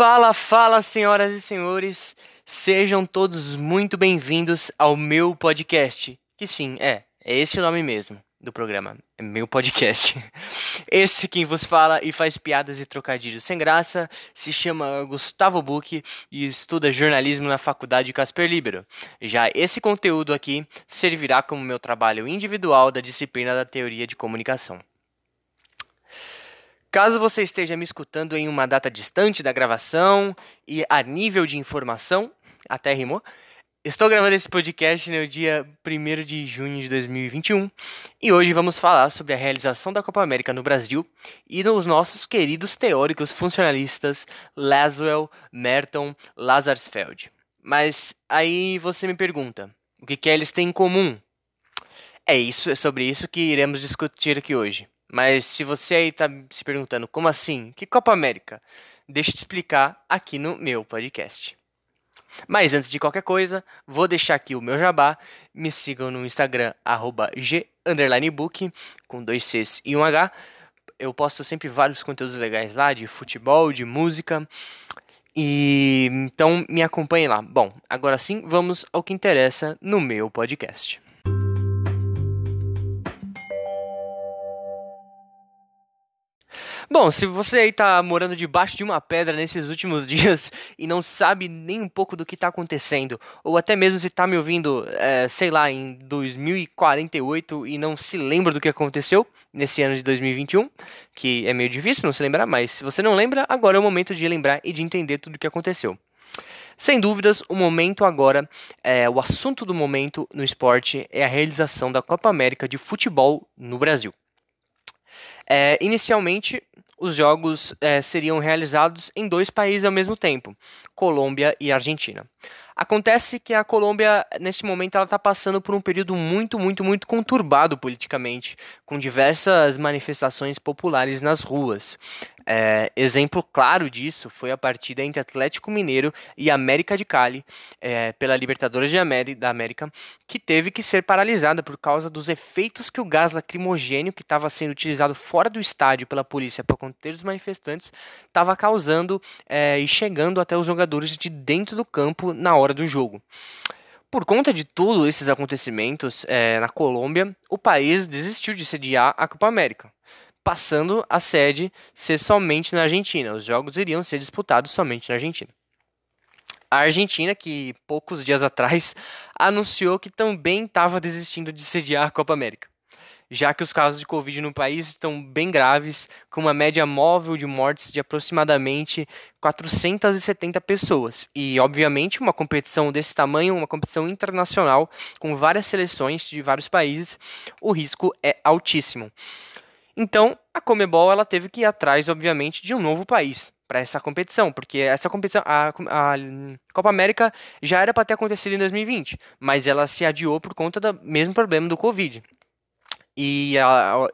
Fala, fala, senhoras e senhores. Sejam todos muito bem-vindos ao meu podcast. Que sim, é, é esse o nome mesmo do programa. É meu podcast. Esse quem vos fala e faz piadas e trocadilhos sem graça se chama Gustavo Buck e estuda jornalismo na Faculdade Casper Libero. Já esse conteúdo aqui servirá como meu trabalho individual da disciplina da teoria de comunicação. Caso você esteja me escutando em uma data distante da gravação e a nível de informação, até rimou, estou gravando esse podcast no dia 1 de junho de 2021 e hoje vamos falar sobre a realização da Copa América no Brasil e dos nossos queridos teóricos funcionalistas Laswell, Merton, Lazarsfeld. Mas aí você me pergunta, o que, que eles têm em comum? É isso, é sobre isso que iremos discutir aqui hoje. Mas se você aí está se perguntando como assim? Que Copa América? Deixa eu te explicar aqui no meu podcast. Mas antes de qualquer coisa, vou deixar aqui o meu jabá. Me sigam no Instagram, g_book, com dois Cs e um H. Eu posto sempre vários conteúdos legais lá, de futebol, de música. E então me acompanhe lá. Bom, agora sim, vamos ao que interessa no meu podcast. Bom, se você aí tá morando debaixo de uma pedra nesses últimos dias e não sabe nem um pouco do que está acontecendo, ou até mesmo se está me ouvindo, é, sei lá, em 2048 e não se lembra do que aconteceu nesse ano de 2021, que é meio difícil não se lembrar, mas se você não lembra, agora é o momento de lembrar e de entender tudo o que aconteceu. Sem dúvidas, o momento agora, é, o assunto do momento no esporte é a realização da Copa América de Futebol no Brasil. É, inicialmente, os jogos é, seriam realizados em dois países ao mesmo tempo, Colômbia e Argentina. Acontece que a Colômbia, nesse momento, ela está passando por um período muito, muito, muito conturbado politicamente, com diversas manifestações populares nas ruas. É, exemplo claro disso foi a partida entre Atlético Mineiro e América de Cali é, pela Libertadores da América, que teve que ser paralisada por causa dos efeitos que o gás lacrimogênio que estava sendo utilizado do estádio pela polícia para conter os manifestantes estava causando é, e chegando até os jogadores de dentro do campo na hora do jogo. Por conta de todos esses acontecimentos é, na Colômbia, o país desistiu de sediar a Copa América passando a sede ser somente na Argentina. Os jogos iriam ser disputados somente na Argentina. A Argentina, que poucos dias atrás anunciou que também estava desistindo de sediar a Copa América, já que os casos de Covid no país estão bem graves, com uma média móvel de mortes de aproximadamente 470 pessoas. E, obviamente, uma competição desse tamanho, uma competição internacional, com várias seleções de vários países, o risco é altíssimo. Então, a Comebol ela teve que ir atrás, obviamente, de um novo país para essa competição, porque essa competição, a, a Copa América já era para ter acontecido em 2020, mas ela se adiou por conta do mesmo problema do Covid. E a,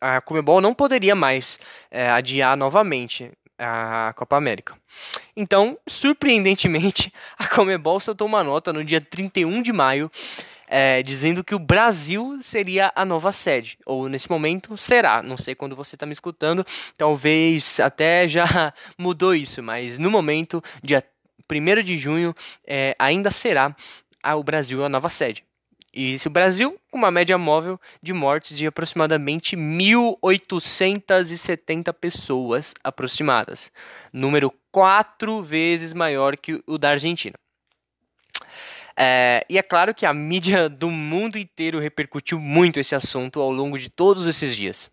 a Comebol não poderia mais é, adiar novamente a Copa América. Então, surpreendentemente, a Comebol soltou uma nota no dia 31 de maio é, dizendo que o Brasil seria a nova sede, ou nesse momento será, não sei quando você está me escutando, talvez até já mudou isso, mas no momento, dia 1 de junho, é, ainda será a, o Brasil a nova sede. E o Brasil, com uma média móvel de mortes de aproximadamente 1.870 pessoas aproximadas, número quatro vezes maior que o da Argentina. É, e é claro que a mídia do mundo inteiro repercutiu muito esse assunto ao longo de todos esses dias.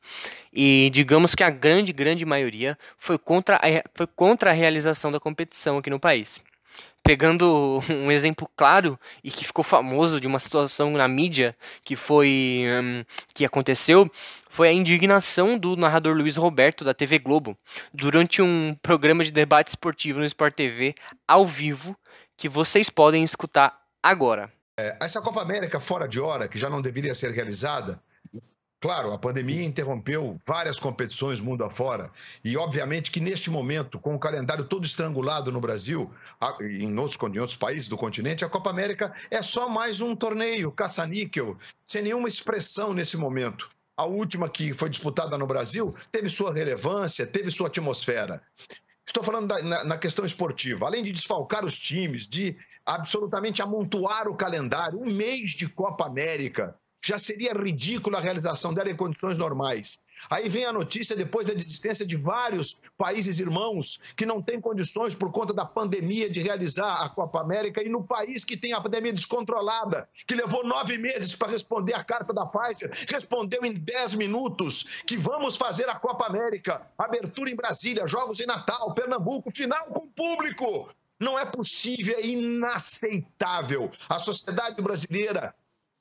E digamos que a grande, grande maioria foi contra a, foi contra a realização da competição aqui no país. Pegando um exemplo claro e que ficou famoso de uma situação na mídia que foi um, que aconteceu foi a indignação do narrador Luiz Roberto da TV Globo durante um programa de debate esportivo no Sport TV ao vivo que vocês podem escutar agora. É, essa Copa América fora de hora, que já não deveria ser realizada, Claro, a pandemia interrompeu várias competições mundo afora. E, obviamente, que neste momento, com o calendário todo estrangulado no Brasil, em outros, em outros países do continente, a Copa América é só mais um torneio caça-níquel, sem nenhuma expressão nesse momento. A última que foi disputada no Brasil teve sua relevância, teve sua atmosfera. Estou falando da, na, na, questão esportiva. Além de desfalcar os times, de absolutamente amontoar o calendário, um mês de Copa América, já seria ridícula a realização dela em condições normais. Aí vem a notícia depois da desistência de vários países irmãos que não têm condições por conta da pandemia de realizar a Copa América e no país que tem a pandemia descontrolada, que levou nove meses para responder a carta da Pfizer, respondeu em dez minutos que vamos fazer a Copa América, abertura em Brasília, jogos em Natal, Pernambuco, final com público. Não é possível, é inaceitável. A sociedade brasileira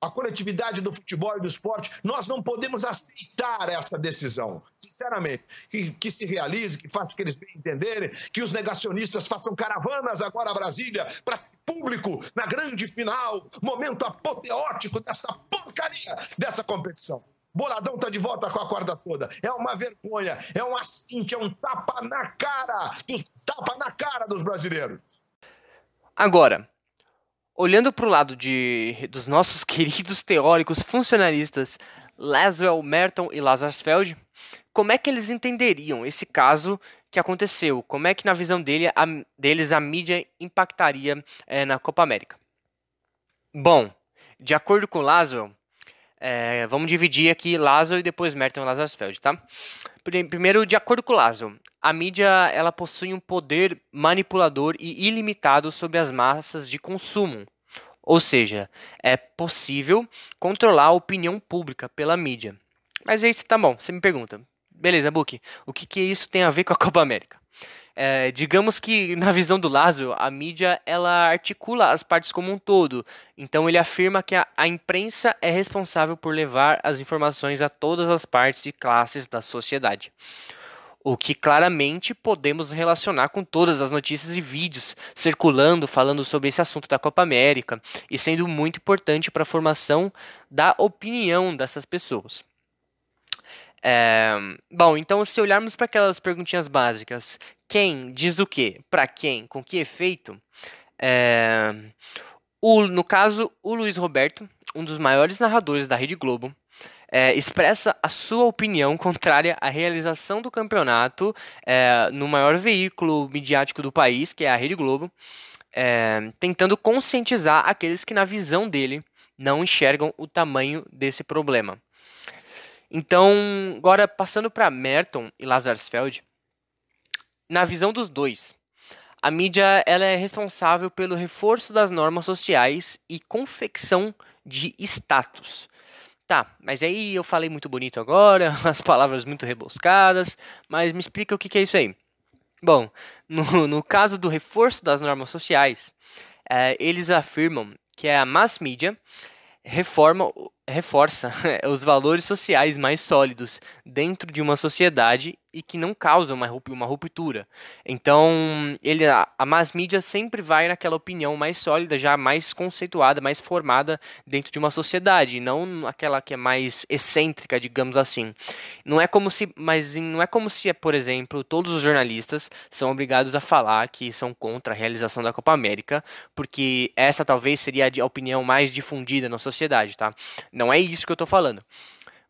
a coletividade do futebol e do esporte, nós não podemos aceitar essa decisão, sinceramente. Que, que se realize, que faça o que eles bem entenderem, que os negacionistas façam caravanas agora a Brasília para público na grande final, momento apoteótico dessa porcaria dessa competição. Boladão está de volta com a corda toda. É uma vergonha, é um assinte, é um tapa na cara, dos, tapa na cara dos brasileiros. Agora, olhando para o lado de, dos nossos queridos teóricos funcionalistas Laswell, Merton e Lazarsfeld, como é que eles entenderiam esse caso que aconteceu? Como é que, na visão dele, a, deles, a mídia impactaria é, na Copa América? Bom, de acordo com Laswell, é, vamos dividir aqui Laszlo e depois Merton e Lazarsfeld, tá? Primeiro, de acordo com Laszlo, a mídia ela possui um poder manipulador e ilimitado sobre as massas de consumo. Ou seja, é possível controlar a opinião pública pela mídia. Mas aí tá bom, você me pergunta. Beleza, Book, o que, que isso tem a ver com a Copa América? É, digamos que na visão do Lázaro, a mídia ela articula as partes como um todo. Então ele afirma que a, a, imprensa é responsável por levar as informações a todas as partes e classes da sociedade. O que claramente podemos relacionar com todas as notícias e vídeos circulando falando sobre esse assunto da Copa América e sendo muito importante para a formação da opinião dessas pessoas. É, bom, então se olharmos para aquelas perguntinhas básicas, quem diz o quê? Para quem? Com que efeito? É, o, no caso, o Luiz Roberto, um dos maiores narradores da Rede Globo, é, expressa a sua opinião contrária à realização do campeonato é, no maior veículo midiático do país, que é a Rede Globo, é, tentando conscientizar aqueles que, na visão dele, não enxergam o tamanho desse problema. Então, agora passando para Merton e Lazarsfeld, na visão dos dois, a mídia ela é responsável pelo reforço das normas sociais e confecção de status. Tá, mas aí eu falei muito bonito agora, as palavras muito rebuscadas, mas me explica o que, que é isso aí. Bom, no, no caso do reforço das normas sociais, é, eles afirmam que a mass media reforma, reforça os valores sociais mais sólidos dentro de uma sociedade e que não causam uma, ruptura. Então, ele, a, a mass media sempre vai naquela opinião mais sólida, já mais conceituada, mais formada dentro de uma sociedade, não aquela que é mais excêntrica, digamos assim. Não é como se, mas não é como se, por exemplo, todos os jornalistas são obrigados a falar que são contra a realização da Copa América, porque essa talvez seria a opinião mais difundida na sociedade, tá? Não é isso que eu estou falando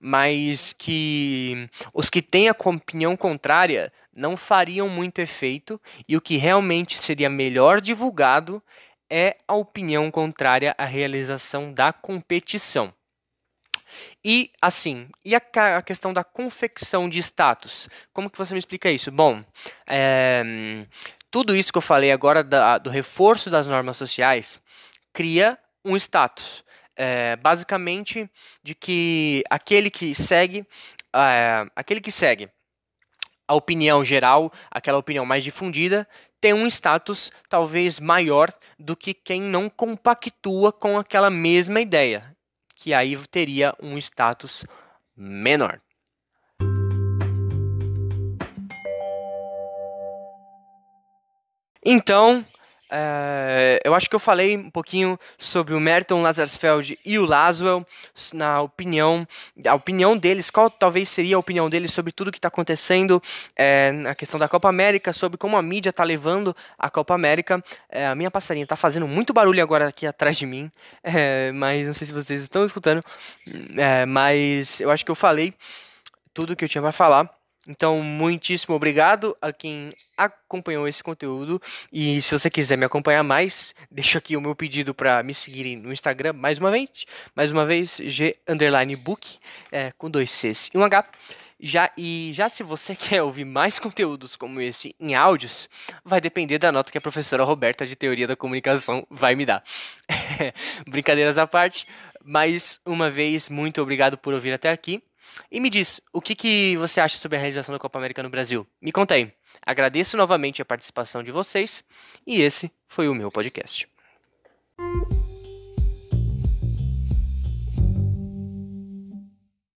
mas que os que têm a opinião contrária não fariam muito efeito e o que realmente seria melhor divulgado é a opinião contrária à realização da competição. E assim, e a, questão da confecção de status? Como que você me explica isso? Bom, é, tudo isso que eu falei agora da, do reforço das normas sociais cria um status é, basicamente de que aquele que segue, é, aquele que segue a opinião geral, aquela opinião mais difundida, tem um status talvez maior do que quem não compactua com aquela mesma ideia, que aí teria um status menor. Então, é, eu acho que eu falei um pouquinho sobre o Merton Lazarsfeld e o Laswell, na opinião, a opinião deles, qual talvez seria a opinião deles sobre tudo que está acontecendo é, na questão da Copa América, sobre como a mídia está levando a Copa América. É, a minha passarinha está fazendo muito barulho agora aqui atrás de mim, é, mas não sei se vocês estão escutando, mas eu acho que eu falei tudo que eu tinha para falar. Então, muitíssimo obrigado a quem acompanhou esse conteúdo. E se você quiser me acompanhar mais, deixo aqui o meu pedido para me seguirem no Instagram mais uma vez. Mais uma vez, G underline book, é, com dois Cs e um H. Já, e já se você quer ouvir mais conteúdos como esse em áudios, vai depender da nota que a professora Roberta de Teoria da Comunicação vai me dar. Brincadeiras à parte, mais uma vez, muito obrigado por ouvir até aqui. E me diz, o que, que você acha sobre a realização da Copa América no Brasil? Me conta aí. Agradeço novamente a participação de vocês e esse foi o meu podcast.